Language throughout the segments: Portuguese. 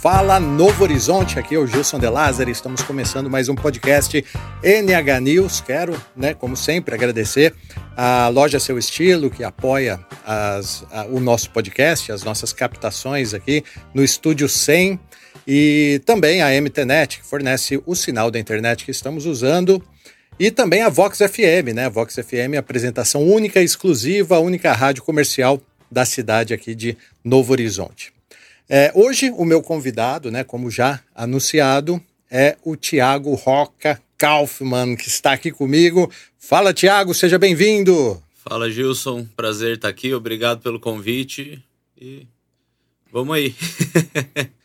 Fala Novo Horizonte, aqui é o Gilson De Lázaro, estamos começando mais um podcast NH News. Quero, né, como sempre, agradecer a Loja Seu Estilo, que apoia as, a, o nosso podcast, as nossas captações aqui no Estúdio 100, e também a MTNet, que fornece o sinal da internet que estamos usando, e também a Vox FM, né? A Vox FM, apresentação única, exclusiva, a única rádio comercial da cidade aqui de Novo Horizonte. É, hoje, o meu convidado, né, como já anunciado, é o Tiago Roca Kaufmann, que está aqui comigo. Fala, Tiago, seja bem-vindo. Fala, Gilson. Prazer estar aqui. Obrigado pelo convite. E vamos aí.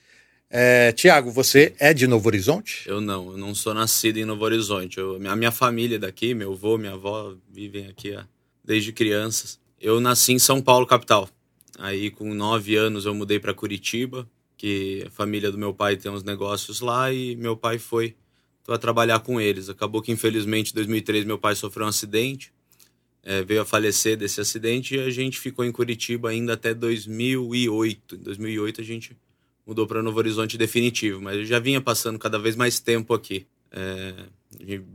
é, Tiago, você é de Novo Horizonte? Eu não, eu não sou nascido em Novo Horizonte. Eu, a minha família é daqui, meu avô, minha avó vivem aqui desde crianças. Eu nasci em São Paulo, capital. Aí, com nove anos, eu mudei para Curitiba, que a família do meu pai tem uns negócios lá e meu pai foi para trabalhar com eles. Acabou que, infelizmente, em 2003, meu pai sofreu um acidente, é, veio a falecer desse acidente e a gente ficou em Curitiba ainda até 2008. Em 2008, a gente mudou para Novo Horizonte definitivo, mas eu já vinha passando cada vez mais tempo aqui. É,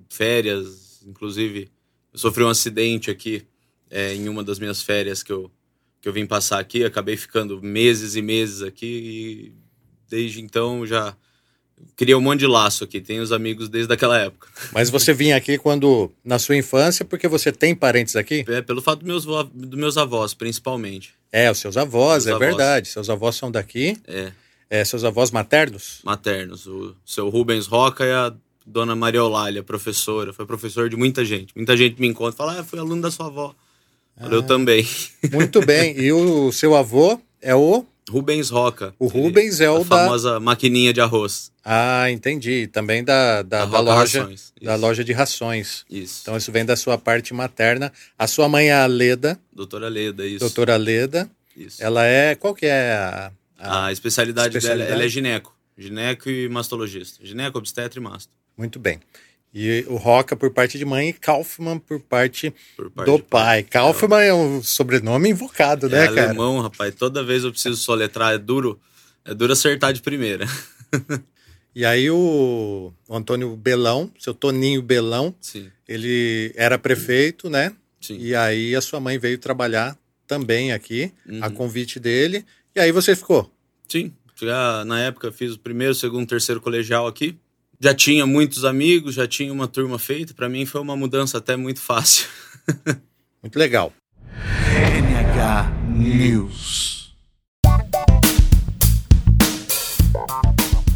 férias, inclusive, eu sofri um acidente aqui é, em uma das minhas férias que eu que eu vim passar aqui, acabei ficando meses e meses aqui e desde então já criei um monte de laço aqui, tenho os amigos desde aquela época. Mas você vinha aqui quando na sua infância porque você tem parentes aqui? É, pelo fato dos meus, dos meus avós, principalmente. É, os seus avós, é avós. verdade. Seus avós são daqui. É. é. Seus avós maternos? Maternos. O seu Rubens Roca e a dona Maria Eulália, professora. Foi professor de muita gente. Muita gente me encontra e fala, ah, fui aluno da sua avó. Ah, eu também. Muito bem. E o seu avô é o? Rubens Roca. O Rubens é o a da famosa maquininha de arroz. Ah, entendi. Também da, da, da, da loja rações. da loja de rações. Isso. Então isso vem da sua parte materna. A sua mãe é a Leda. Doutora Leda, isso. Doutora Leda. Isso. Ela é qual que é a, a, a especialidade, especialidade, dela? Ela é gineco, gineco e mastologista. Gineco, obstetra e masto. Muito bem. E o Roca por parte de mãe e Kaufmann por parte, por parte do pai. pai. Kaufmann é um sobrenome invocado, é né, cara? É alemão, rapaz. Toda vez eu preciso soletrar, é duro. É duro acertar de primeira. e aí o, o Antônio Belão, seu Toninho Belão, Sim. ele era prefeito, né? Sim. E aí a sua mãe veio trabalhar também aqui, uhum. a convite dele. E aí você ficou? Sim. Já na época fiz o primeiro, segundo, terceiro colegial aqui já tinha muitos amigos, já tinha uma turma feita. Para mim foi uma mudança até muito fácil. muito legal. NH News.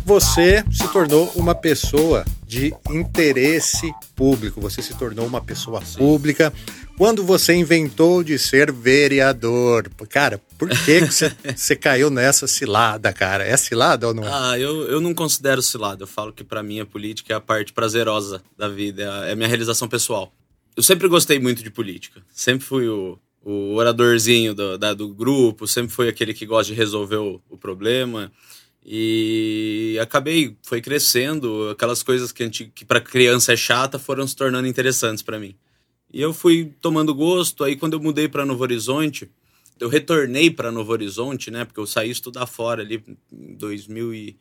Você se tornou uma pessoa de interesse público, você se tornou uma pessoa pública quando você inventou de ser vereador. Cara, por que, você caiu nessa cilada, cara? É cilada ou não? Ah, eu, eu não considero cilada. Eu falo que para mim a política é a parte prazerosa da vida, é a, é a minha realização pessoal. Eu sempre gostei muito de política. Sempre fui o, o oradorzinho do, da, do grupo, sempre fui aquele que gosta de resolver o, o problema. E acabei, foi crescendo, aquelas coisas que, que para criança é chata foram se tornando interessantes para mim. E eu fui tomando gosto, aí quando eu mudei para Novo Horizonte, eu retornei para Novo Horizonte, né? Porque eu saí estudar fora ali em 2000 e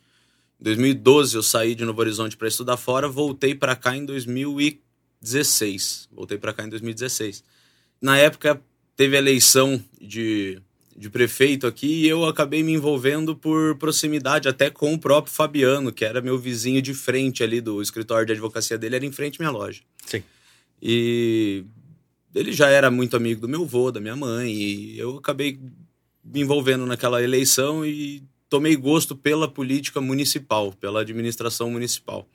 2012 eu saí de Novo Horizonte para estudar fora, voltei para cá em 2016. Voltei para cá em 2016. Na época teve a eleição de, de prefeito aqui e eu acabei me envolvendo por proximidade até com o próprio Fabiano, que era meu vizinho de frente ali do escritório de advocacia dele, era em frente à minha loja. Sim. E ele já era muito amigo do meu avô, da minha mãe, e eu acabei me envolvendo naquela eleição e tomei gosto pela política municipal, pela administração municipal.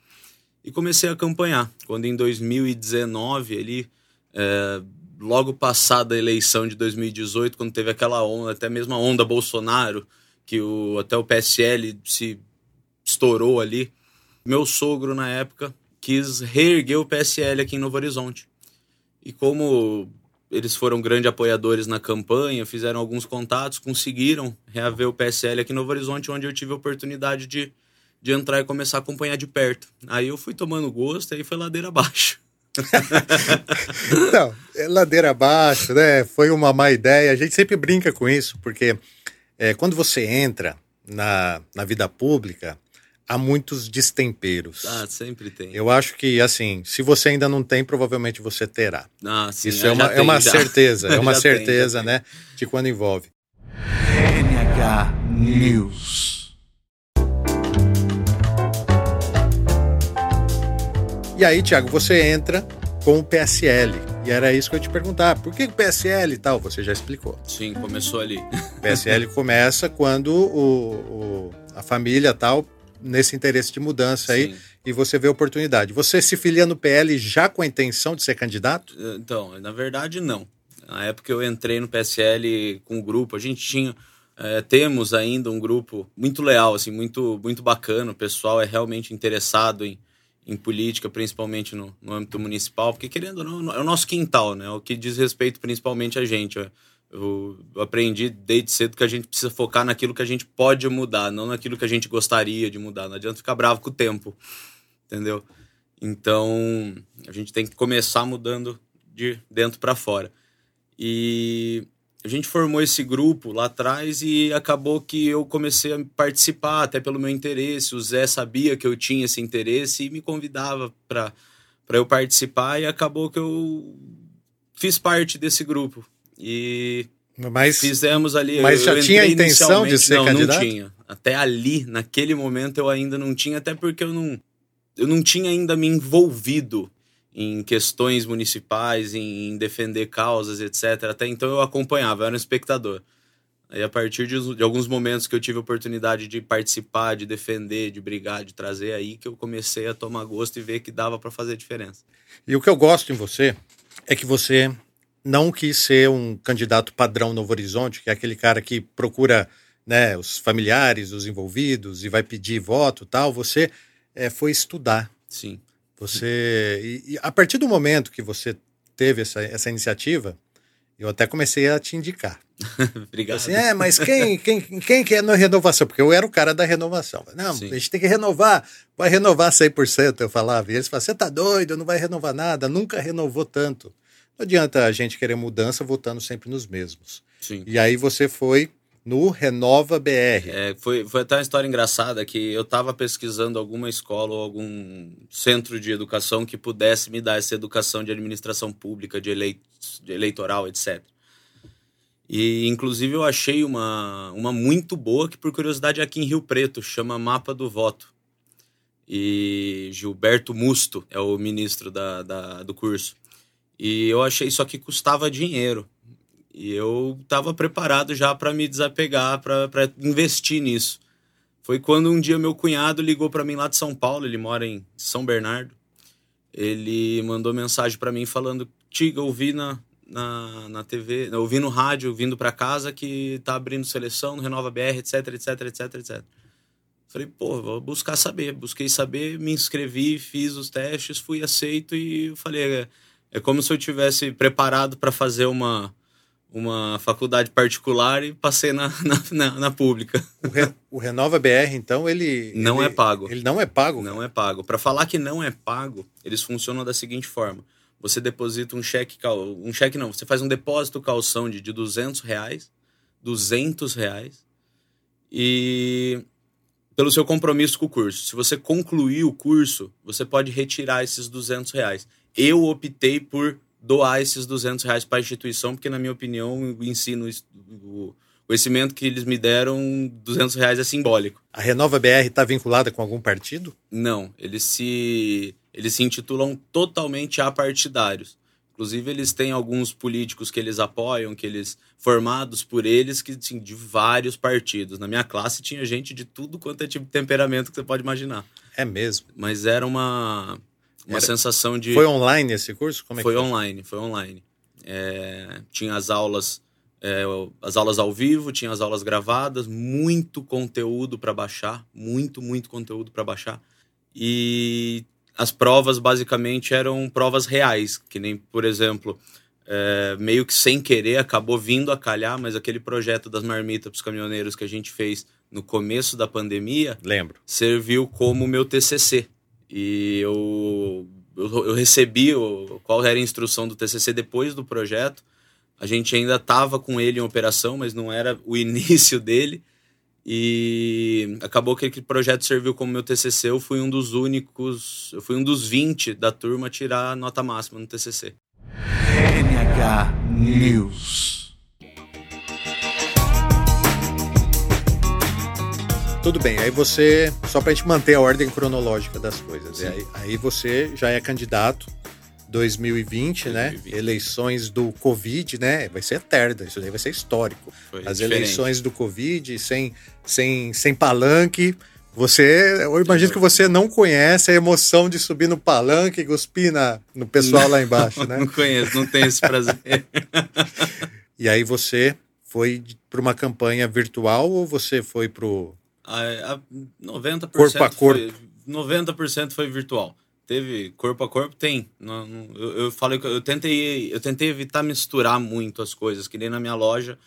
E comecei a acompanhar. Quando em 2019, ele, é, logo passada a eleição de 2018, quando teve aquela onda, até mesmo a onda Bolsonaro, que o, até o PSL se estourou ali, meu sogro, na época, quis reerguer o PSL aqui em Novo Horizonte. E como eles foram grandes apoiadores na campanha, fizeram alguns contatos, conseguiram reaver o PSL aqui em Novo Horizonte, onde eu tive a oportunidade de, de entrar e começar a acompanhar de perto. Aí eu fui tomando gosto e aí foi ladeira abaixo. Não, é ladeira abaixo, né? Foi uma má ideia. A gente sempre brinca com isso, porque é, quando você entra na, na vida pública, há muitos destemperos. Ah, sempre tem. Eu acho que, assim, se você ainda não tem, provavelmente você terá. Ah, sim, Isso é uma, é uma certeza, é uma Já certeza, tem, né? De quando envolve. NH News. E aí, Tiago, você entra com o PSL. E era isso que eu ia te perguntar. Por que o PSL e tal? Você já explicou. Sim, começou ali. O PSL começa quando o, o- a família tal, nesse interesse de mudança aí, Sim. e você vê oportunidade. Você se filia no PL já com a intenção de ser candidato? Então, na verdade, não. Na época eu entrei no PSL com o grupo, a gente tinha. eh, temos ainda um grupo muito leal, assim, muito, muito bacana. O pessoal é realmente interessado em, em política, principalmente no, no âmbito municipal, porque querendo ou não, é o nosso quintal, né? O que diz respeito principalmente a gente. Eu, eu aprendi desde cedo que a gente precisa focar naquilo que a gente pode mudar, não naquilo que a gente gostaria de mudar. Não adianta ficar bravo com o tempo, entendeu? Então, a gente tem que começar mudando de dentro para fora. E a gente formou esse grupo lá atrás e acabou que eu comecei a participar, até pelo meu interesse. O Zé sabia que eu tinha esse interesse e me convidava para eu participar, e acabou que eu fiz parte desse grupo. E Mas fizemos ali. Mas já tinha a intenção de ser não, candidato? Não tinha. Até ali, naquele momento, eu ainda não tinha, até porque eu não, eu não tinha ainda me envolvido em questões municipais, em, defender causas, etc. Até então eu acompanhava, eu era um espectador. Aí, a partir de, de alguns momentos que eu tive a oportunidade de participar, de defender, de brigar, de trazer, aí que eu comecei a tomar gosto e ver que dava para fazer diferença. E o que eu gosto em você é que você não quis ser um candidato padrão Novo Horizonte, que é aquele cara que procura né, os familiares, os envolvidos e vai pedir voto tal. Você eh, foi estudar. Sim. Você e, e a partir do momento que você teve essa, essa iniciativa, eu até comecei a te indicar. Obrigado. Assim, é, mas quem, quem, quem que é na renovação? Porque eu era o cara da renovação. Não, Sim. a gente tem que renovar, vai renovar 100%, eu falava. E eles falavam, você tá doido, não vai renovar nada, nunca renovou tanto. Não adianta a gente querer mudança votando sempre nos mesmos. Sim. E aí você foi no Renova BR. É, foi, foi até uma história engraçada que eu estava pesquisando alguma escola ou algum centro de educação que pudesse me dar essa educação de administração pública, de, elei de eleitoral, etc. E, inclusive, eu achei uma, uma muito boa, que por curiosidade é aqui em Rio Preto, chama Mapa do Voto. E Gilberto Musto é o ministro da, da, do curso. E eu achei só que custava dinheiro. E eu estava preparado já para me desapegar, para investir nisso. Foi quando um dia meu cunhado ligou para mim lá de São Paulo, ele mora em São Bernardo. Ele mandou mensagem para mim falando: Tiga, eu vi na, na, na TV, eu vi no rádio, vindo para casa, que tá abrindo seleção no Renova BR, etc, etc, etc, etc. Falei, pô, vou buscar saber. Busquei saber, me inscrevi, fiz os testes, fui aceito e falei: é, é como se eu tivesse preparado para fazer uma uma faculdade particular e passei na, na, na, na pública. O, Re- o Renova BR, então, ele. Não ele- é pago. Ele não é pago? Não é pago. Para falar que não é pago, eles funcionam da seguinte forma: você deposita um cheque, um cheque não, você faz um depósito calção de, de 200 reais, 200 reais, e pelo seu compromisso com o curso. Se você concluir o curso, você pode retirar esses 200 reais. Eu optei por doar esses 200 reais para a instituição, porque, na minha opinião, o ensino, o conhecimento que eles me deram, 200 reais é simbólico. A Renova BR está vinculada com algum partido? Não, eles se eles se intitulam totalmente apartidários. Inclusive eles têm alguns políticos que eles apoiam, que eles formados por eles que assim, de vários partidos. Na minha classe tinha gente de tudo quanto é tipo de temperamento que você pode imaginar. É mesmo. Mas era uma uma Era- sensação de Foi online esse curso? Como é foi que online, foi online. É, tinha as aulas, é, as aulas ao vivo, tinha as aulas gravadas, muito conteúdo para baixar, muito, muito conteúdo para baixar. E as provas basicamente eram provas reais, que nem, por exemplo, é, meio que sem querer acabou vindo a calhar, mas aquele projeto das marmitas para os caminhoneiros que a gente fez no começo da pandemia, Lembro. serviu como meu TCC. E eu, eu, eu recebi o, qual era a instrução do TCC depois do projeto. A gente ainda estava com ele em operação, mas não era o início dele. E acabou que aquele projeto serviu como meu TCC. Eu fui um dos únicos, eu fui um dos 20 da turma a tirar nota máxima no TCC. NH News. Tudo bem, aí você, só para a gente manter a ordem cronológica das coisas, aí, aí, você já é candidato 2020, 2020, né? Eleições do Covid, né? Vai ser eterna, isso daí vai ser histórico. Foi As diferente. eleições do Covid, sem, sem, sem palanque. Você, eu imagino que você não conhece a emoção de subir no palanque e cuspir na, no pessoal não, lá embaixo, né? Não conheço, não tenho esse prazer. e aí você foi para uma campanha virtual ou você foi para o a, a 90% corpo a corpo. Foi, 90% foi virtual. Teve corpo a corpo? Tem. Não, não, eu, eu falei eu tentei, eu tentei evitar misturar muito as coisas, que nem na minha loja.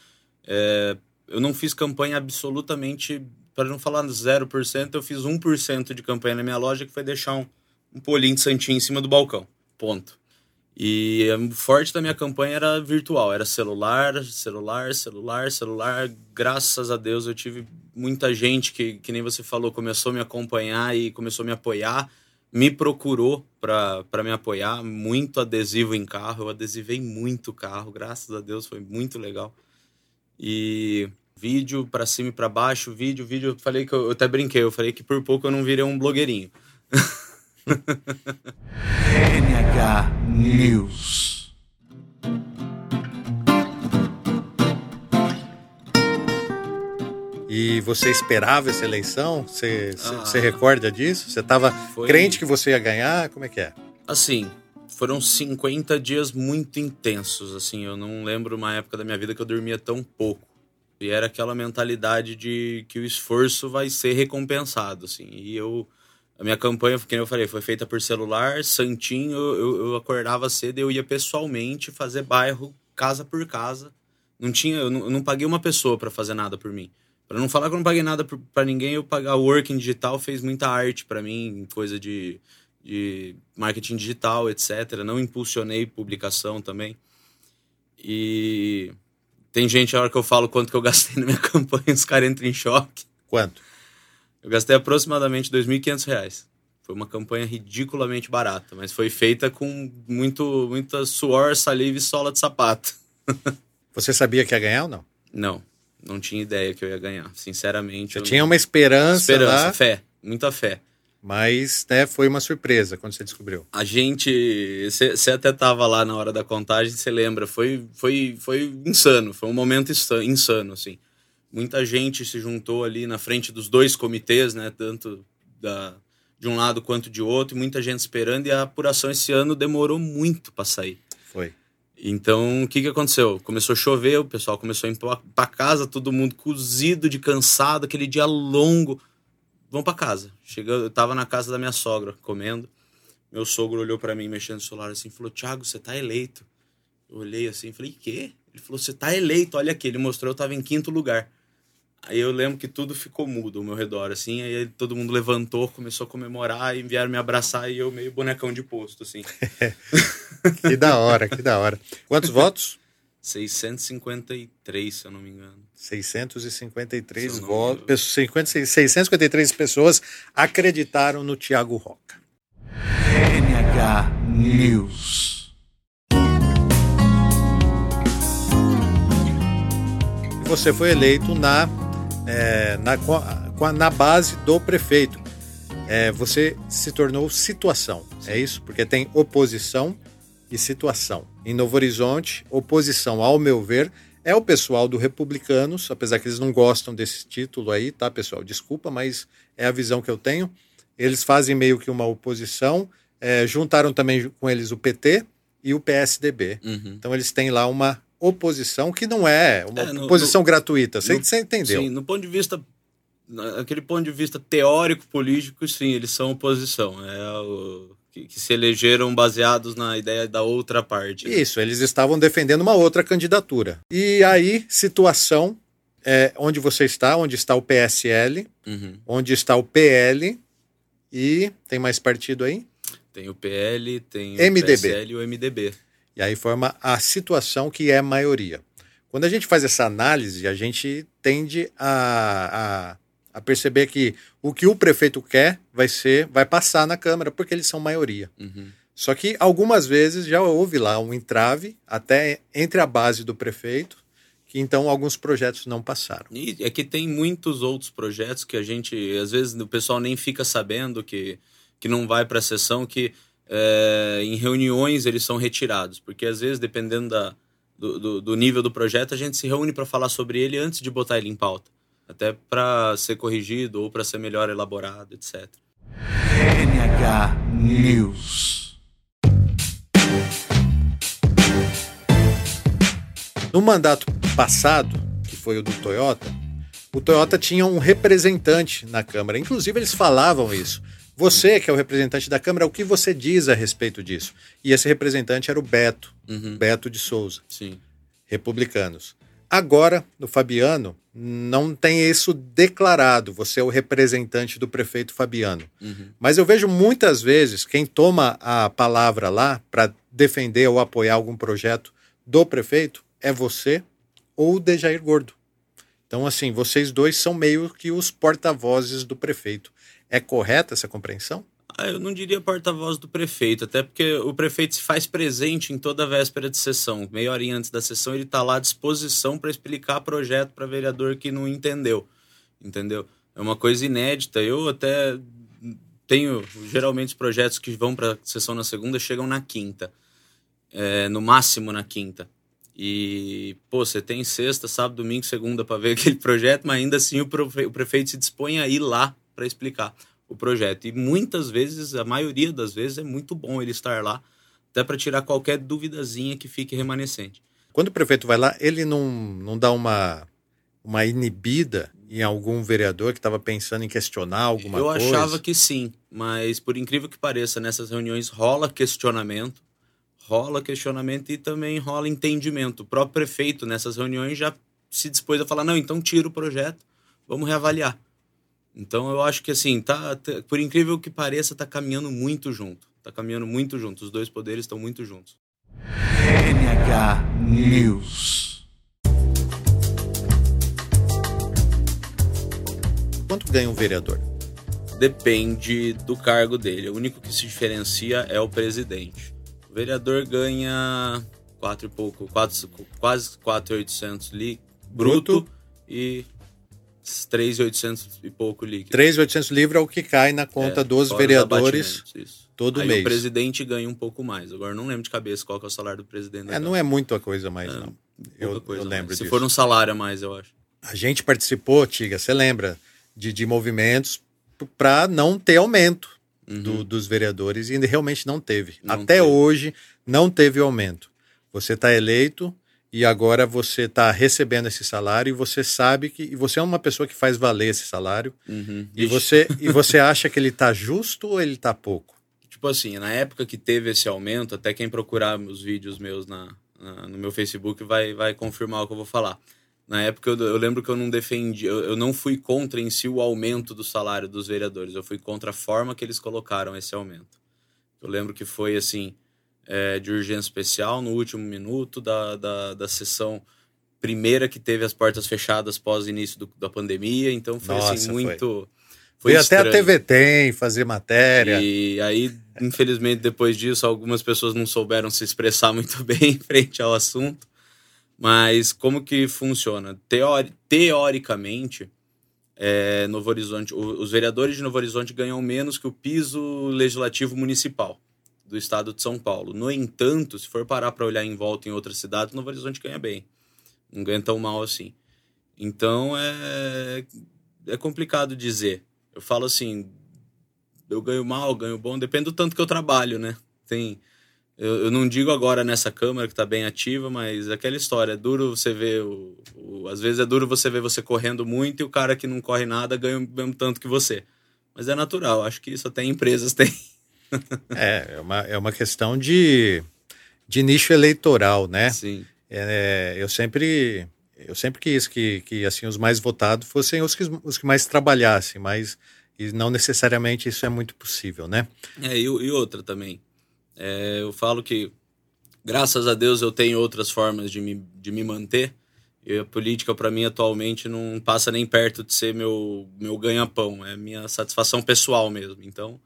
É, eu não fiz campanha absolutamente, para não falar 0%, eu fiz 1% de campanha na minha loja, que foi deixar um, um polinho de santinho em cima do balcão. Ponto. E o forte da minha campanha era virtual, era celular, celular, celular, celular. Graças a Deus eu tive muita gente que, que nem você falou, começou a me acompanhar e começou a me apoiar, me procurou para me apoiar. Muito adesivo em carro, eu adesivei muito carro, graças a Deus, foi muito legal. E vídeo para cima e para baixo, vídeo, vídeo. Eu falei que eu, eu até brinquei, eu falei que por pouco eu não virei um blogueirinho. NH News. E você esperava essa eleição? Você, ah, você recorda disso? Você estava foi... crente que você ia ganhar? Como é que é? Assim, foram 50 dias muito intensos, assim, eu não lembro uma época da minha vida que eu dormia tão pouco. E era aquela mentalidade de que o esforço vai ser recompensado, assim. E eu a minha campanha, como eu falei, foi feita por celular, santinho, eu, eu acordava cedo e eu ia pessoalmente fazer bairro, casa por casa. Não tinha, eu não, eu não paguei uma pessoa para fazer nada por mim. Para não falar que eu não paguei nada para ninguém, eu pagar Working Digital fez muita arte para mim, coisa de, de marketing digital, etc. Não impulsionei publicação também. E tem gente, a hora que eu falo quanto que eu gastei na minha campanha, os caras entram em choque. Quanto? Eu gastei aproximadamente R$ 2.500. Foi uma campanha ridiculamente barata, mas foi feita com muito, muita suor, saliva e sola de sapato. Você sabia que ia ganhar ou não? Não, não tinha ideia que eu ia ganhar, sinceramente. Você tinha não... uma esperança, esperança, lá, fé, muita fé. Mas né, foi uma surpresa quando você descobriu. A gente. Você até estava lá na hora da contagem, você lembra? Foi, foi, foi insano, foi um momento insano, assim muita gente se juntou ali na frente dos dois comitês, né, tanto da, de um lado quanto de outro, e muita gente esperando, e a apuração esse ano demorou muito para sair. Foi. Então, o que, que aconteceu? Começou a chover, o pessoal começou a ir para casa, todo mundo cozido de cansado, aquele dia longo. Vão para casa. Chega, eu tava na casa da minha sogra, comendo. Meu sogro olhou para mim, mexendo no celular assim, falou: Thiago, você tá eleito. Eu olhei assim, falei: quê? Ele falou: você tá eleito, olha aqui. Ele mostrou, eu tava em quinto lugar. Aí eu lembro que tudo ficou mudo ao meu redor, assim. Aí todo mundo levantou, começou a comemorar e vieram me abraçar e eu meio bonecão de posto, assim. que da hora, que da hora. Quantos votos? 653, se eu não me engano. 653 votos. 653 pessoas acreditaram no Thiago Roca. NH News. você foi eleito na é, na, na base do prefeito. É, você se tornou situação, é isso? Porque tem oposição e situação. Em Novo Horizonte, oposição, ao meu ver, é o pessoal do Republicanos, apesar que eles não gostam desse título aí, tá, pessoal? Desculpa, mas é a visão que eu tenho. Eles fazem meio que uma oposição, é, juntaram também com eles o PT e o PSDB. Uhum. Então eles têm lá uma oposição que não é uma é, no, oposição no, gratuita. Você, no, você entendeu? Sim, no ponto de vista. Aquele ponto de vista teórico, político, sim, eles são oposição. É o, que, que, se elegeram baseados na ideia da outra parte. Isso, eles estavam defendendo uma outra candidatura. E aí, situação é, onde você está, onde está o PSL, uhum. onde está o PL e tem mais partido aí? Tem o PL, tem MDB. o PSL e o MDB. E aí forma a situação que é maioria. Quando a gente faz essa análise, a gente tende a, a, a perceber que o que o prefeito quer vai ser, vai passar na Câmara, porque eles são maioria. Uhum. Só que algumas vezes já houve lá um entrave, até entre a base do prefeito, que então alguns projetos não passaram. E é que tem muitos outros projetos que a gente, às vezes, o pessoal nem fica sabendo que, que não vai para a sessão, que é, em reuniões eles são retirados. Porque às vezes, dependendo da, do, do, do nível do projeto, a gente se reúne para falar sobre ele antes de botar ele em pauta. Até para ser corrigido ou para ser melhor elaborado, etc. NH News. No mandato passado, que foi o do Toyota, o Toyota tinha um representante na Câmara. Inclusive, eles falavam isso. Você, que é o representante da Câmara, o que você diz a respeito disso? E esse representante era o Beto, Uhum. Beto de Souza, Sim. republicanos. Agora, no Fabiano, não tem isso declarado. Você é o representante do prefeito Fabiano. Uhum. Mas eu vejo muitas vezes quem toma a palavra lá para defender ou apoiar algum projeto do prefeito é você ou o Dejair Gordo. Então, assim, vocês dois são meio que os porta-vozes do prefeito. É correta essa compreensão? Ah, eu não diria porta-voz do prefeito, até porque o prefeito se faz presente em toda a véspera de sessão. Meia horinha antes da sessão, ele está lá à disposição para explicar projeto para vereador que não entendeu. Entendeu? É uma coisa inédita. Eu até tenho. Geralmente, os projetos que vão para sessão na segunda chegam na quinta. É, no máximo na quinta. E, pô, você tem sexta, sábado, domingo, segunda para ver aquele projeto, mas ainda assim o, prefeito se dispõe a ir lá para explicar o projeto. E muitas vezes, a maioria das vezes, é muito bom ele estar lá, até para tirar qualquer duvidazinha que fique remanescente. Quando o prefeito vai lá, ele não, não dá uma, uma inibida em algum vereador que estava pensando em questionar alguma Eu coisa? achava que sim, mas por incrível que pareça, nessas reuniões rola questionamento, rola questionamento e também rola entendimento. O próprio prefeito, nessas reuniões, já se dispôs a falar: não, então tira o projeto, vamos reavaliar. Então eu acho que assim, tá, tá- por incrível que pareça, tá caminhando muito junto. Tá caminhando muito junto. Os dois poderes estão muito juntos. NH News. Quanto ganha um vereador? Depende do cargo dele. O único que se diferencia é o presidente. O vereador ganha quatro e pouco, quatro, quase 4.800 li bruto, Bruto. e 3.800 e pouco líquido. 3.800 livros é o que cai na conta É, dos vereadores todo Aí mês. o presidente ganha um pouco mais. Agora não lembro de cabeça qual que é o salário do presidente. É, não é muita coisa mais, É, não. Eu, coisa eu mais. lembro Se disso. for um salário a mais, eu acho. A gente participou, Tiga, você lembra, de, de movimentos para não ter aumento do- Uhum. dos vereadores e realmente não teve. Não Até teve. hoje não teve aumento. Você está eleito e agora você está recebendo esse salário e você sabe que e você é uma pessoa que faz valer esse salário Uhum. e Ixi. você e você acha que ele está justo ou ele está pouco? Tipo assim, na época que teve esse aumento, até quem procurar os vídeos meus na, na- no meu Facebook vai, vai confirmar o que eu vou falar. Na época eu, eu lembro que eu não defendi, eu, eu não fui contra em si o aumento do salário dos vereadores, eu fui contra a forma que eles colocaram esse aumento. Eu lembro que foi assim, é, de urgência especial no último minuto da, da, da sessão primeira que teve as portas fechadas pós início do- da pandemia, então foi Nossa, assim foi. muito. Foi Veio até a. TV tem fazer matéria. E aí, infelizmente, depois disso, algumas pessoas não souberam se expressar muito bem frente ao assunto. Mas como que funciona? Teori- teoricamente, é, Novo Horizonte, os vereadores de Novo Horizonte ganham menos que o piso legislativo municipal do estado de São Paulo. No entanto, se for parar para olhar em volta em outras cidades, Novo Horizonte ganha bem. Não ganha tão mal assim. Então é, é complicado dizer. Eu falo assim, eu ganho mal, ganho bom, depende do tanto que eu trabalho, né? Tem, eu, eu não digo agora nessa câmara que tá bem ativa, mas aquela história, é duro você ver, o, o- às vezes é duro você ver você correndo muito e o cara que não corre nada ganha o mesmo tanto que você. Mas é natural, acho que isso até empresas têm. É, é uma, é uma questão de, de nicho eleitoral, né? Sim. É, eu sempre eu sempre quis que, que assim os mais votados fossem os que, os que mais trabalhassem, mas E não necessariamente isso é muito possível, né? É, e, e outra também. É, eu falo que, graças a Deus, eu tenho outras formas de me, de me manter. E a política, para mim, atualmente, não passa nem perto de ser meu, meu ganha-pão. É minha satisfação pessoal mesmo. Então,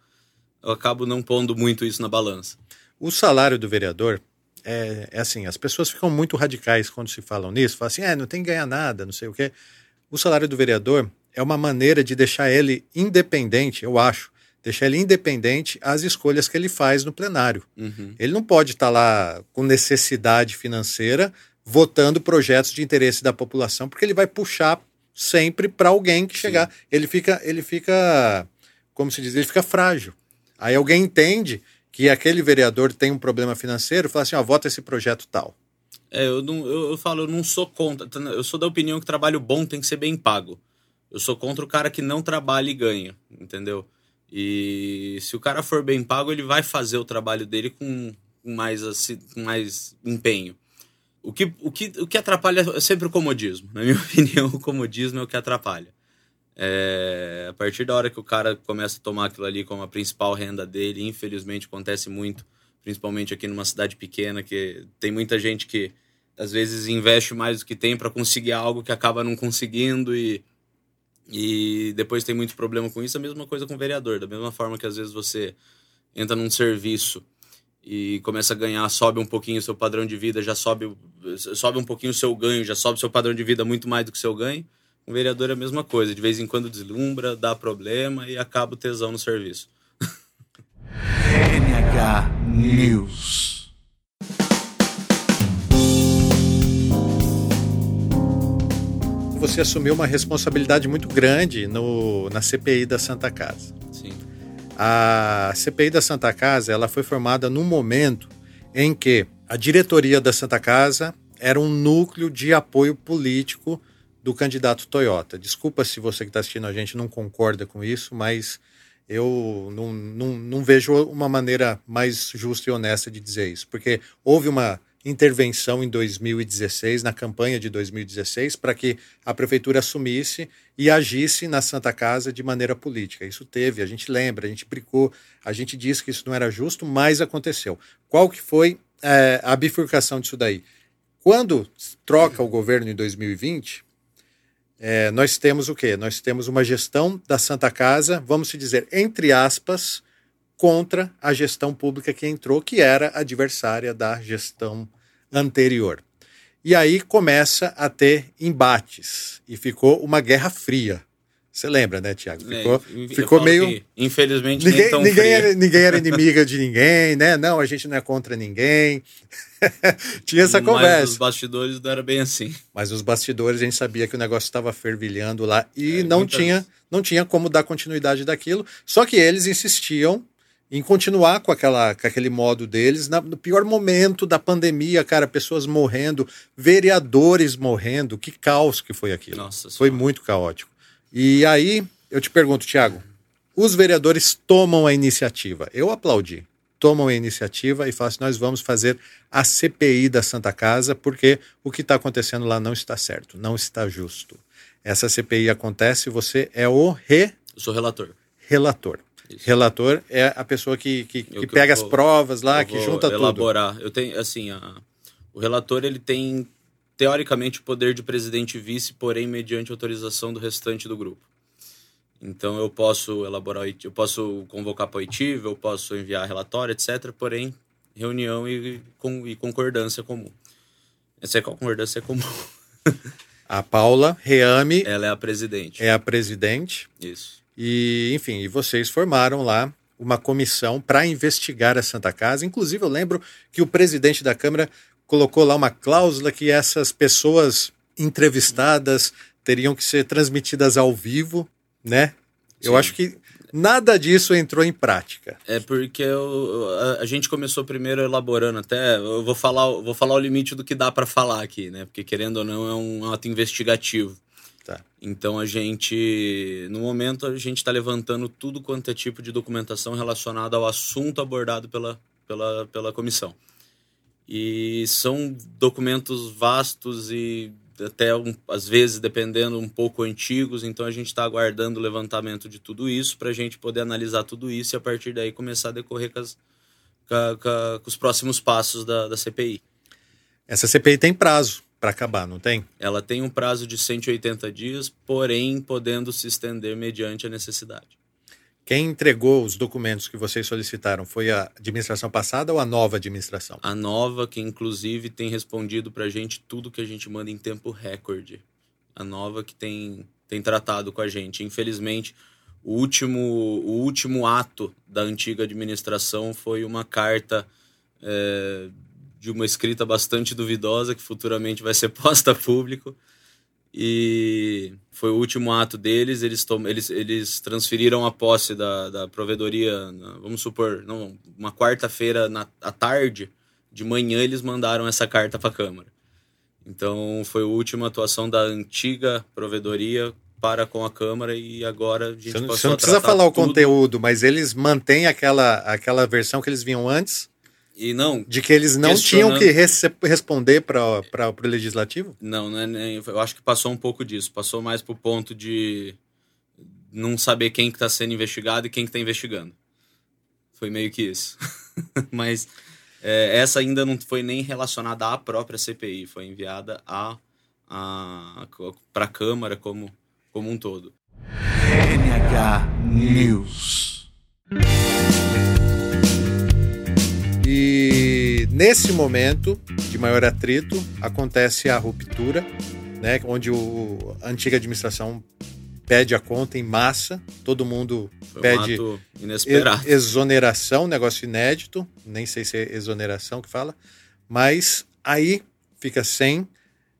eu acabo não pondo muito isso na balança. O salário do vereador é, é, assim, as pessoas ficam muito radicais quando se falam nisso, falam assim, é, não tem que ganhar nada, não sei o quê. O salário do vereador é uma maneira de deixar ele independente, eu acho, deixar ele independente às escolhas que ele faz no plenário. Uhum. Ele não pode estar lá com necessidade financeira votando projetos de interesse da população, porque ele vai puxar sempre para alguém que chegar. Ele fica, ele fica, como se diz, ele fica frágil. Aí alguém entende que aquele vereador tem um problema financeiro, fala assim, ó, vota esse projeto tal. É, eu, não, eu, eu falo, eu não sou contra. Eu sou da opinião que trabalho bom tem que ser bem pago. Eu sou contra o cara que não trabalha e ganha, entendeu? E se o cara for bem pago, ele vai fazer o trabalho dele com, mais, assim, com mais empenho. O que, o, que, o que atrapalha é sempre o comodismo. Na minha opinião, o comodismo é o que atrapalha. É, a partir da hora que o cara começa a tomar aquilo ali como a principal renda dele, infelizmente acontece muito, principalmente aqui numa cidade pequena, que tem muita gente que às vezes investe mais do que tem para conseguir algo que acaba não conseguindo e e depois tem muito problema com isso. A mesma coisa com o vereador. Da mesma forma que às vezes você entra num serviço e começa a ganhar, sobe um pouquinho o seu padrão de vida, já sobe, sobe um pouquinho o seu ganho, já sobe o seu padrão de vida muito mais do que o seu ganho. O vereador é a mesma coisa. De vez em quando deslumbra, dá problema e acaba o tesão no serviço. NH News. você assumiu uma responsabilidade muito grande no, na CPI da Santa Casa. Sim. A CPI da Santa Casa ela foi formada num momento em que a diretoria da Santa Casa era um núcleo de apoio político do candidato Toyota. Desculpa se você que está assistindo a gente não concorda com isso, mas eu não, não, não vejo uma maneira mais justa e honesta de dizer isso, porque houve uma intervenção em 2016, na campanha de 2016, para que a prefeitura assumisse e agisse na Santa Casa de maneira política. Isso teve, a gente lembra, a gente bricou, a gente disse que isso não era justo, mas aconteceu. Qual que foi é, a bifurcação disso daí? Quando troca o governo em 2020, é, nós temos o quê? Nós temos uma gestão da Santa Casa, vamos dizer, entre aspas, contra a gestão pública que entrou, que era adversária da gestão anterior. E aí começa a ter embates e ficou uma guerra fria. Você lembra, né, Tiago? É, Ficou, ficou meio. infelizmente, ninguém, nem tão ninguém, era, ninguém era inimiga de ninguém, né? Não, a gente não é contra ninguém. Tinha essa Mas conversa. os bastidores não era bem assim. Mas os bastidores a gente sabia que o negócio estava fervilhando lá e É, não, muitas- tinha, não tinha como dar continuidade daquilo. Só que eles insistiam em continuar com, aquela, com aquele modo deles na- no pior momento da pandemia, cara, pessoas morrendo, vereadores morrendo. Que caos que foi aquilo. Nossa foi Senhora. muito caótico. E aí eu te pergunto, Tiago, os vereadores tomam a iniciativa. Eu aplaudi. Tomam a iniciativa e falam assim: nós vamos fazer a CPI da Santa Casa, porque o que está acontecendo lá não está certo, não está justo. Essa CPI acontece, você é o re Eu sou relator. relator. Isso. Relator é a pessoa que, que, que que pega vou- as provas lá, que junta tudo. elaborar. Eu tenho, assim, a- o relator ele tem teoricamente o poder de presidente e vice, porém mediante autorização do restante do grupo. Então eu posso elaborar, eu posso convocar para oitiva, eu posso enviar relatório, etc. Porém, reunião e, com, e concordância comum. Essa é qual concordância comum? A Paula Reame Ela é a presidente. é a presidente. Isso. E, enfim, e vocês formaram lá uma comissão para investigar a Santa Casa. Inclusive, eu lembro que o presidente da Câmara colocou lá uma cláusula que essas pessoas entrevistadas teriam que ser transmitidas ao vivo, né? Eu Sim. acho que nada disso entrou em prática. É porque eu- a, a gente começou primeiro elaborando até. Eu vou falar, vou falar o limite do que dá para falar aqui, né? Porque querendo ou não é um ato investigativo. Tá. Então a gente, no momento, a gente está levantando tudo quanto é tipo de documentação relacionada ao assunto abordado pela, pela, pela comissão. E são documentos vastos e até às vezes dependendo um pouco antigos, então a gente está aguardando o levantamento de tudo isso para a gente poder analisar tudo isso e a partir daí começar a decorrer com, as, com, com, com os próximos passos da, da CPI. Essa CPI tem prazo para acabar, não tem? Ela tem um prazo de 180 dias, porém podendo se estender mediante a necessidade. Quem entregou os documentos que vocês solicitaram foi a administração passada ou a nova administração? A nova, que inclusive tem respondido para a gente tudo que a gente manda em tempo recorde. A nova que tem, tem tratado com a gente. Infelizmente, o último, o último ato da antiga administração foi uma carta é, de uma escrita bastante duvidosa, que futuramente vai ser posta a público e foi o último ato deles. Eles, eles, eles transferiram a posse da, da provedoria, vamos supor, não, uma quarta-feira à tarde, de manhã eles mandaram essa carta para a Câmara. Então foi a última atuação da antiga provedoria para com a Câmara e agora a gente Você não, você não precisa falar o conteúdo, mas eles mantêm aquela, aquela versão que eles vinham antes? E não. De que eles não tinham que res responder para o legislativo? Não, não é nem, eu acho que passou um pouco disso. Passou mais para o ponto de não saber quem que está sendo investigado e quem que está investigando. Foi meio que isso. Mas é, essa ainda não foi nem relacionada à própria CPI, foi enviada a, a, para a Câmara como, como um todo. NH News. E nesse momento de maior atrito acontece a ruptura, né, onde o, a antiga administração pede a conta em massa, todo mundo Foi pede um exoneração, negócio inédito, nem sei se é exoneração que fala, mas aí fica sem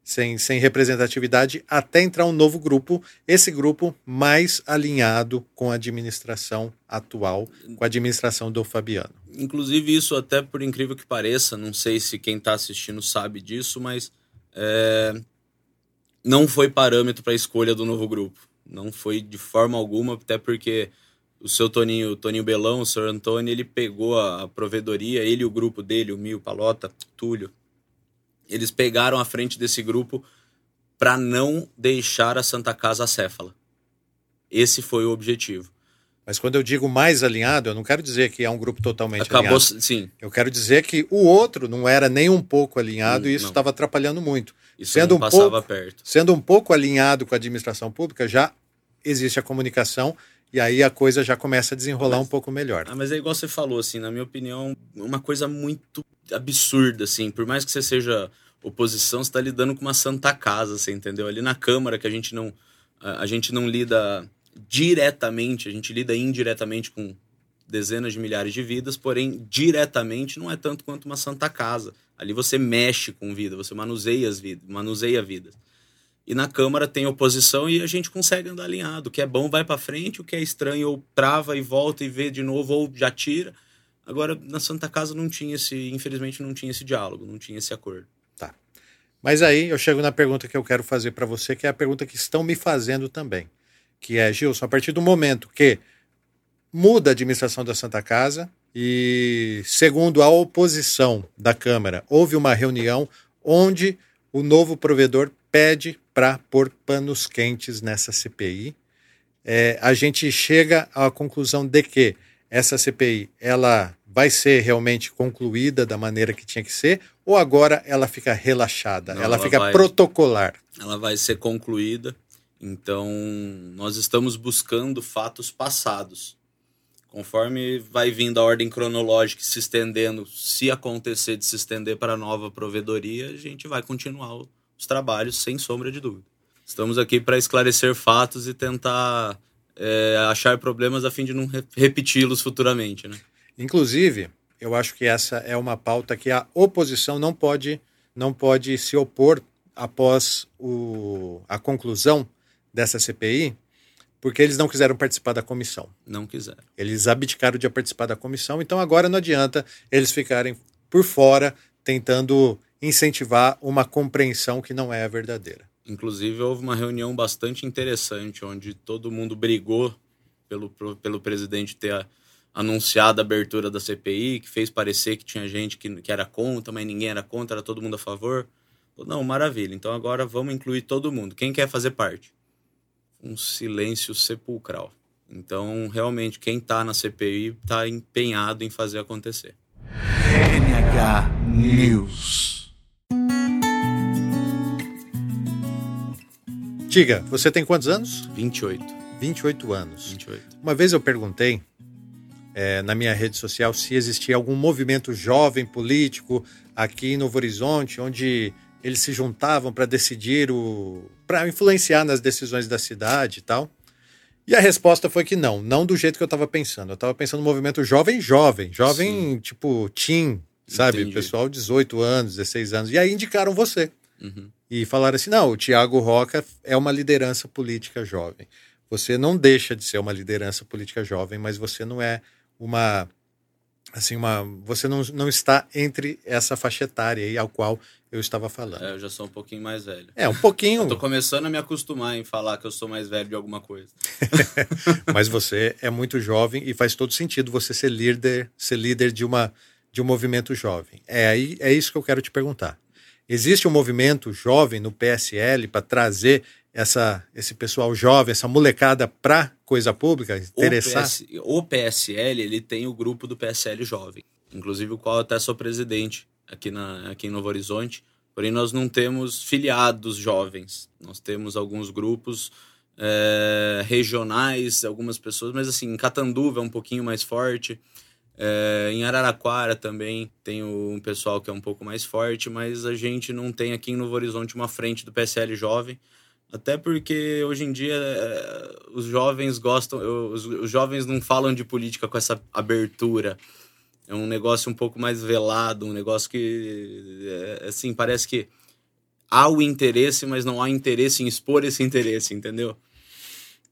sem, sem representatividade até entrar um novo grupo, esse grupo mais alinhado com a administração atual, com a administração do Fabiano. Inclusive, isso até por incrível que pareça, não sei se quem está assistindo sabe disso, mas é, não foi parâmetro para a escolha do novo grupo. Não foi de forma alguma, até porque o seu Toninho, o Toninho Belão, o senhor Antônio, ele pegou a, a provedoria, ele e o grupo dele, o Mil, Palota, Túlio, eles pegaram a frente desse grupo para não deixar a Santa Casa acéfala. Esse foi o objetivo. Mas quando eu digo mais alinhado, eu não quero dizer que é um grupo totalmente Acabou, alinhado. Sim. Eu quero dizer que o outro não era nem um pouco alinhado hum, e isso estava atrapalhando muito. Isso sendo um passava pouco, perto. Sendo um pouco alinhado com a administração pública, já existe a comunicação e aí a coisa já começa a desenrolar mas, um pouco melhor. Ah, mas é igual você falou, assim, na minha opinião, uma coisa muito absurda, assim. Por mais que você seja oposição, você está lidando com uma santa casa, você entendeu? Ali na Câmara, que a gente não, a, a gente não lida diretamente, a gente lida indiretamente com dezenas de milhares de vidas, porém, diretamente não é tanto quanto uma santa casa. Ali você mexe com vida, você manuseia as vidas, manuseia vidas. E na Câmara tem oposição e a gente consegue andar alinhado. O que é bom vai para frente, o que é estranho ou trava e volta e vê de novo ou já tira. Agora, na Santa Casa não tinha esse, infelizmente não tinha esse diálogo, não tinha esse acordo. Tá. Mas aí eu chego na pergunta que eu quero fazer para você, que é a pergunta que estão me fazendo também. Que é, Gilson, a partir do momento que muda a administração da Santa Casa e, segundo a oposição da Câmara, houve uma reunião onde o novo provedor pede para pôr panos quentes nessa CPI. É, a gente chega à conclusão de que essa CPI ela vai ser realmente concluída da maneira que tinha que ser ou agora ela fica relaxada, Não, ela, ela, fica vai, protocolar? Ela vai ser concluída. Então, nós estamos buscando fatos passados. Conforme vai vindo a ordem cronológica se estendendo, se acontecer de se estender para a nova provedoria, a gente vai continuar os trabalhos, sem sombra de dúvida. Estamos aqui para esclarecer fatos e tentar é, achar problemas a fim de não repeti-los futuramente. Né? Inclusive, eu acho que essa é uma pauta que a oposição não pode, não pode se opor após o, a conclusão dessa CPI, porque eles não quiseram participar da comissão. Não quiseram. Eles abdicaram de participar da comissão, então agora não adianta eles ficarem por fora tentando incentivar uma compreensão que não é a verdadeira. Inclusive, houve uma reunião bastante interessante, onde todo mundo brigou pelo, pelo presidente ter anunciado a abertura da CPI, que fez parecer que tinha gente que, que era contra, mas ninguém era contra, era todo mundo a favor. Não, maravilha. Então agora vamos incluir todo mundo. Quem quer fazer parte? Um silêncio sepulcral. Então, realmente, quem está na CPI está empenhado em fazer acontecer. NH News. Diga, você tem quantos anos? 28. 28 anos. 28. Uma vez eu perguntei é, na minha rede social se existia algum movimento jovem político aqui em Novo Horizonte, onde eles se juntavam para decidir o. para influenciar nas decisões da cidade e tal. E a resposta foi que não, não do jeito que eu estava pensando. Eu estava pensando no movimento jovem, jovem, jovem Sim. tipo teen, sabe? Entendi. Pessoal 18 anos, 16 anos. E aí indicaram você. Uhum. E falaram assim: não, o Tiago Roca é uma liderança política jovem. Você não deixa de ser uma liderança política jovem, mas você não é uma. Assim, uma. Você não, não está entre essa faixa etária aí ao qual eu estava falando. É, eu já sou um pouquinho mais velho. É, um pouquinho, tô começando a me acostumar em falar que eu sou mais velho de alguma coisa. mas você é muito jovem e faz todo sentido você ser líder, ser líder de uma de um movimento jovem. É aí é isso que eu quero te perguntar. Existe um movimento jovem no PSL para trazer essa esse pessoal jovem, essa molecada para coisa pública, interessar? O, PS, o PSL, ele tem o grupo do PSL Jovem. Inclusive o qual eu até sou presidente aqui, na, aqui em Novo Horizonte. Porém, nós não temos filiados jovens. Nós temos alguns grupos é, regionais, algumas pessoas, mas assim, em Catanduva é um pouquinho mais forte. É, em Araraquara também tem um pessoal que é um pouco mais forte, mas a gente não tem aqui em Novo Horizonte uma frente do PSL jovem. Até porque hoje em dia é, os jovens gostam, os, os jovens não falam de política com essa abertura. É um negócio um pouco mais velado, um negócio que, é, assim, parece que há o interesse, mas não há interesse em expor esse interesse, entendeu?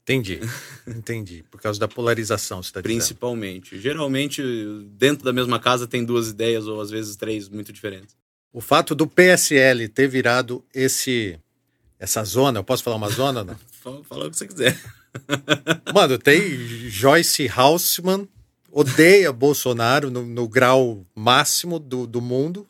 Entendi. Entendi. Por causa da polarização, você está dizendo. Principalmente. Geralmente, dentro da mesma casa tem duas ideias, ou às vezes três, muito diferentes. O fato do PSL ter virado esse essa zona, eu posso falar uma zona? Não? Fala, fala o que você quiser. Mano, tem Joyce Haussmann, odeia Bolsonaro no, no grau máximo do, do mundo,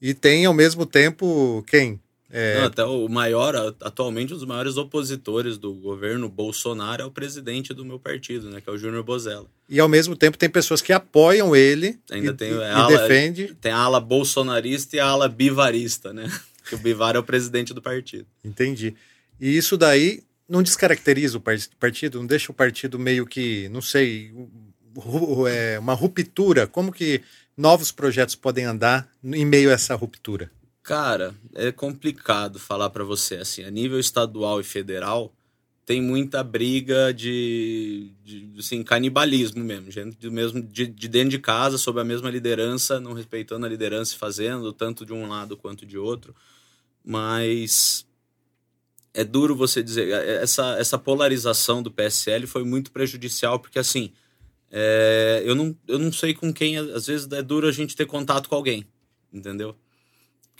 e tem ao mesmo tempo quem? É, Não, até o maior, atualmente, um dos maiores opositores do governo Bolsonaro é o presidente do meu partido, né? Que é o Júnior Bozella. e ao mesmo tempo tem pessoas que apoiam ele Ainda e, tem e- ala- defende. Tem a ala bolsonarista e a ala bivarista, né? Que o Bivar é o presidente do partido. Entendi. E isso daí não descaracteriza o par- partido, não deixa o partido meio que, não sei, é, uma ruptura. Como que novos projetos podem andar em meio a essa ruptura? Cara, é complicado falar pra você assim, a nível estadual e federal tem muita briga de, de assim, canibalismo mesmo, gente do mesmo de, de dentro de casa sob a mesma liderança, não respeitando a liderança e fazendo tanto de um lado quanto de outro, mas é duro você dizer essa essa polarização do PSL foi muito prejudicial porque assim é, eu não eu não sei com quem às vezes é duro a gente ter contato com alguém, entendeu?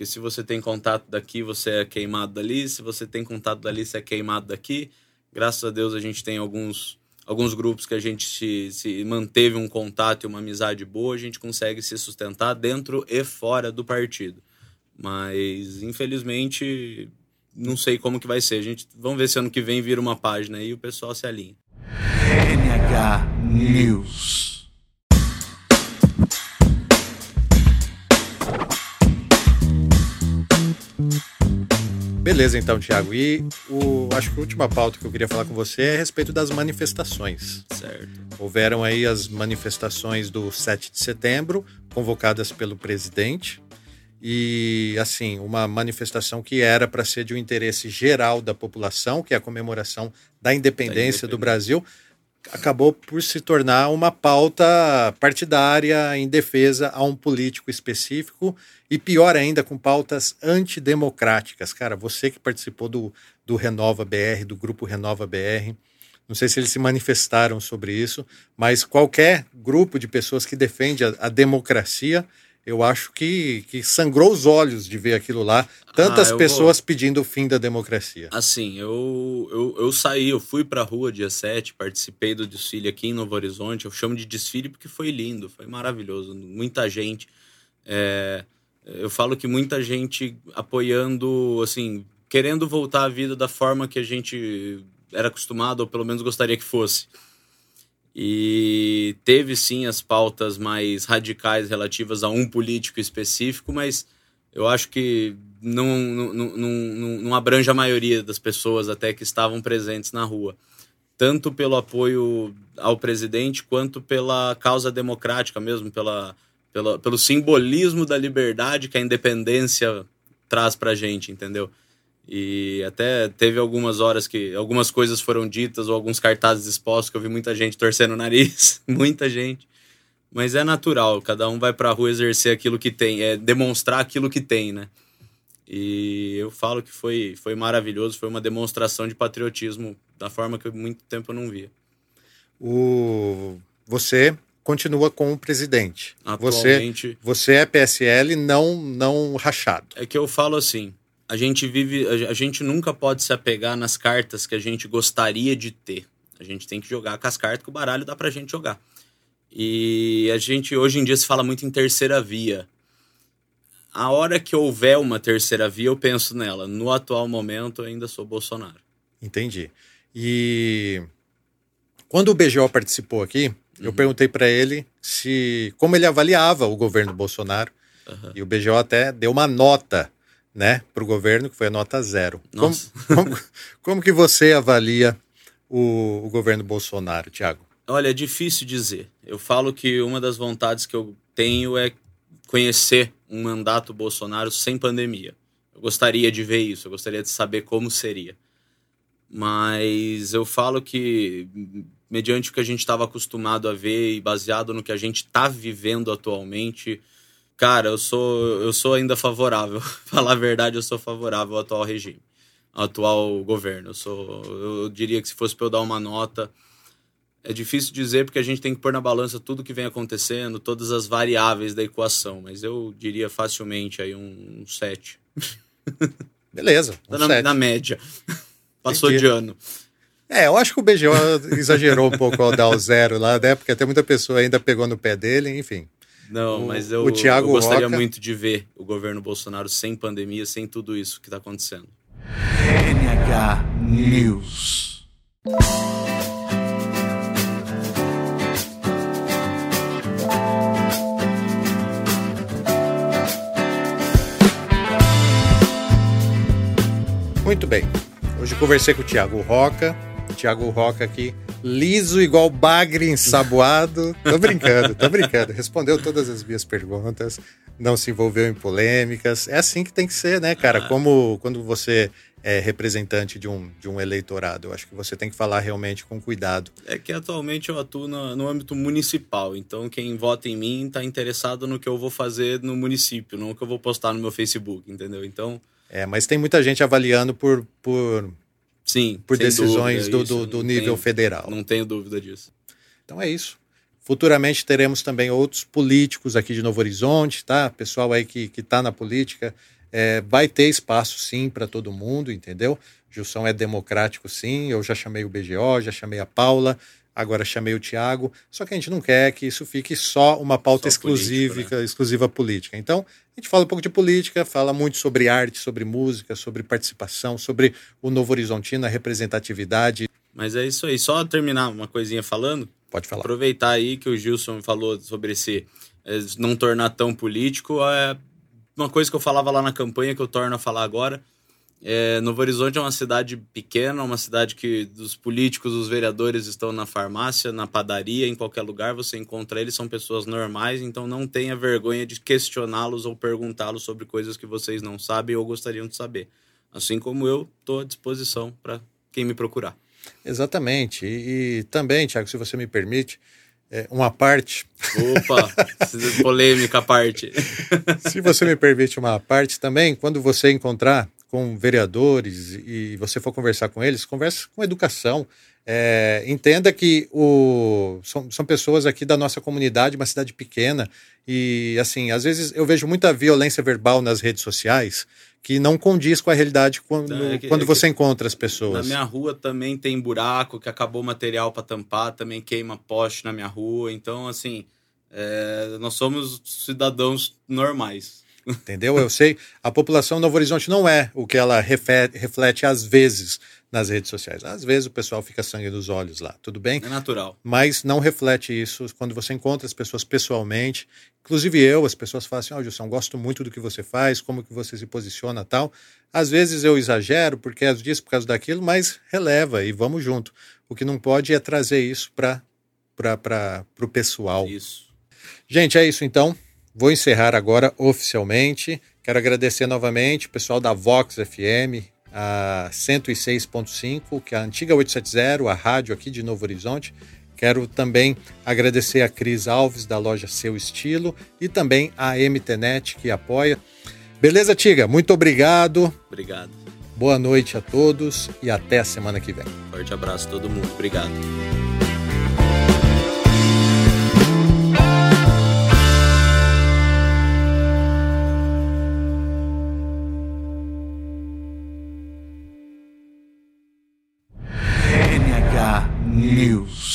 Porque se você tem contato daqui, você é queimado dali. Se você tem contato dali, você é queimado daqui. Graças a Deus a gente tem alguns, alguns grupos que a gente se, se manteve um contato e uma amizade boa. A gente consegue se sustentar dentro e fora do partido. Mas, infelizmente, não sei como que vai ser. A gente, vamos ver se ano que vem vira uma página e o pessoal se alinha. NH News. Beleza, então, Thiago. E o, acho que a última pauta que eu queria falar com você é a respeito das manifestações. Certo. Houveram aí as manifestações do 7 de setembro, convocadas pelo presidente. E, assim, uma manifestação que era para ser de um interesse geral da população, que é a comemoração da independência do independência. Brasil, acabou por se tornar uma pauta partidária em defesa a um político específico e pior ainda com pautas antidemocráticas. Cara, você que participou do, do Renova BR, do grupo Renova BR, não sei se eles se manifestaram sobre isso, mas qualquer grupo de pessoas que defende a, a democracia, eu acho que, que sangrou os olhos de ver aquilo lá. Tantas Ah, pessoas pedindo o fim da democracia. Assim, eu, eu, eu saí, eu fui pra rua dia 7, participei do desfile aqui em Novo Horizonte. Eu chamo de desfile porque foi lindo, foi maravilhoso. Muita gente. É, Eu falo que muita gente apoiando, assim, querendo voltar à vida da forma que a gente era acostumado, ou pelo menos gostaria que fosse. E teve sim as pautas mais radicais relativas a um político específico, mas eu acho que não, não, não, não, abrange a maioria das pessoas até que estavam presentes na rua. Tanto pelo apoio ao presidente, quanto pela causa democrática mesmo, pela, pela, pelo simbolismo da liberdade que a independência traz pra gente, entendeu? E até teve algumas horas que algumas coisas foram ditas ou alguns cartazes expostos que eu vi muita gente torcendo o nariz, muita gente. Mas é natural, cada um vai pra rua exercer aquilo que tem, é demonstrar aquilo que tem, né? E eu falo que foi, foi maravilhoso, foi uma demonstração de patriotismo da forma que muito tempo eu não via. O... Você continua com o presidente. Atualmente, você, você é PSL não, não rachado. É que eu falo assim, a gente vive, a gente nunca pode se apegar nas cartas que a gente gostaria de ter. A gente tem que jogar com as cartas que o baralho dá pra gente jogar. E a gente hoje em dia se fala muito em terceira via a hora que houver uma terceira via, eu penso nela. No atual momento, eu ainda sou Bolsonaro. Entendi. E quando o BGO participou aqui, uhum. eu perguntei para ele se como ele avaliava o governo Bolsonaro. Uhum. E o BGO até deu uma nota, né, para o governo que foi a nota zero. Como, como, como, que você avalia o, o governo Bolsonaro, Tiago? Olha, é difícil dizer. Eu falo que uma das vontades que eu tenho é conhecer um mandato Bolsonaro sem pandemia. Eu gostaria de ver isso, eu gostaria de saber como seria. Mas eu falo que, mediante o que a gente estava acostumado a ver e baseado no que a gente está vivendo atualmente, cara, eu sou, eu sou ainda favorável. Falar a verdade, eu sou favorável ao atual regime, ao atual governo. Eu, sou, eu diria que se fosse para eu dar uma nota, é difícil dizer porque a gente tem que pôr na balança tudo que vem acontecendo, todas as variáveis da equação, mas eu diria facilmente aí um 7. Beleza. Um tá na, na, média. Passou Entendi. de ano. É, eu acho que o BGO exagerou um pouco ao dar o zero lá, né? Porque até muita pessoa ainda pegou no pé dele, enfim. Não, o, mas eu, o Thiago eu gostaria Roca... muito de ver o governo Bolsonaro sem pandemia, sem tudo isso que está acontecendo. NH News. Muito bem. Hoje conversei com o Thiago Roca. O Thiago Roca aqui, liso igual bagre ensaboado. Tô brincando, tô brincando. Respondeu todas as minhas perguntas, não se envolveu em polêmicas. É assim que tem que ser, né, cara? Ah. Como quando você é representante de um, de um eleitorado. Eu acho que você tem que falar realmente com cuidado. É que atualmente eu atuo no, no âmbito municipal, então quem vota em mim está interessado no que eu vou fazer no município, não no que eu vou postar no meu Facebook, entendeu? Então é, mas tem muita gente avaliando por, por, Sim, por decisões dúvida, do, do, do nível tenho, federal. Não tenho dúvida disso. Então é isso. Futuramente teremos também outros políticos aqui de Novo Horizonte, tá? Pessoal aí que está na política. É, vai ter espaço sim para todo mundo, entendeu? Gilson é democrático sim. Eu já chamei o BGO, já chamei a Paula, agora chamei o Tiago. Só que a gente não quer que isso fique só uma pauta só exclusiva, político, né? exclusiva política. Então, a gente fala um pouco de política, fala muito sobre arte, sobre música, sobre participação, sobre o Novo Horizontino, a representatividade. Mas é isso aí. Só terminar uma coisinha falando. Pode falar. Aproveitar aí que o Gilson falou sobre esse é, não tornar tão político. É uma coisa que eu falava lá na campanha que eu torno a falar agora é, Novo Horizonte é uma cidade pequena, uma cidade que os políticos, os vereadores estão na farmácia, na padaria, em qualquer lugar você encontra eles, são pessoas normais, então não tenha vergonha de questioná-los ou perguntá-los sobre coisas que vocês não sabem ou gostariam de saber. Assim como eu estou à disposição para quem me procurar. Exatamente. E, e também, Tiago, se você me permite, é, uma parte. Opa, polêmica parte. se você me permite uma parte também, quando você encontrar com vereadores e você for conversar com eles, converse com educação. É, entenda que o, são, são pessoas aqui da nossa comunidade, uma cidade pequena, e assim, às vezes eu vejo muita violência verbal nas redes sociais que não condiz com a realidade quando, é que, quando é você encontra as pessoas. Na minha rua também tem buraco que acabou material para tampar, também queima poste na minha rua, então assim, é, nós somos cidadãos normais. Entendeu? Eu sei, a população Novo Horizonte não é o que ela reflete, reflete às vezes nas redes sociais. Às vezes o pessoal fica sangue nos olhos lá, tudo bem? É natural. Mas não reflete isso quando você encontra as pessoas pessoalmente. Inclusive eu, as pessoas falam assim, ó, oh, Gilson, gosto muito do que você faz, como que você se posiciona tal. Às vezes eu exagero, porque às disso, por causa daquilo, mas releva e vamos junto. O que não pode é trazer isso para o pessoal. Isso. Gente, é isso então. Vou encerrar agora oficialmente. Quero agradecer novamente o pessoal da Vox FM, a 106.5, que é a antiga 870, a rádio aqui de Novo Horizonte. Quero também agradecer a Cris Alves, da loja Seu Estilo, e também a MTNet, que apoia. Beleza, Tiga? Muito obrigado. Obrigado. Boa noite a todos e até a semana que vem. Forte abraço a todo mundo. Obrigado. News.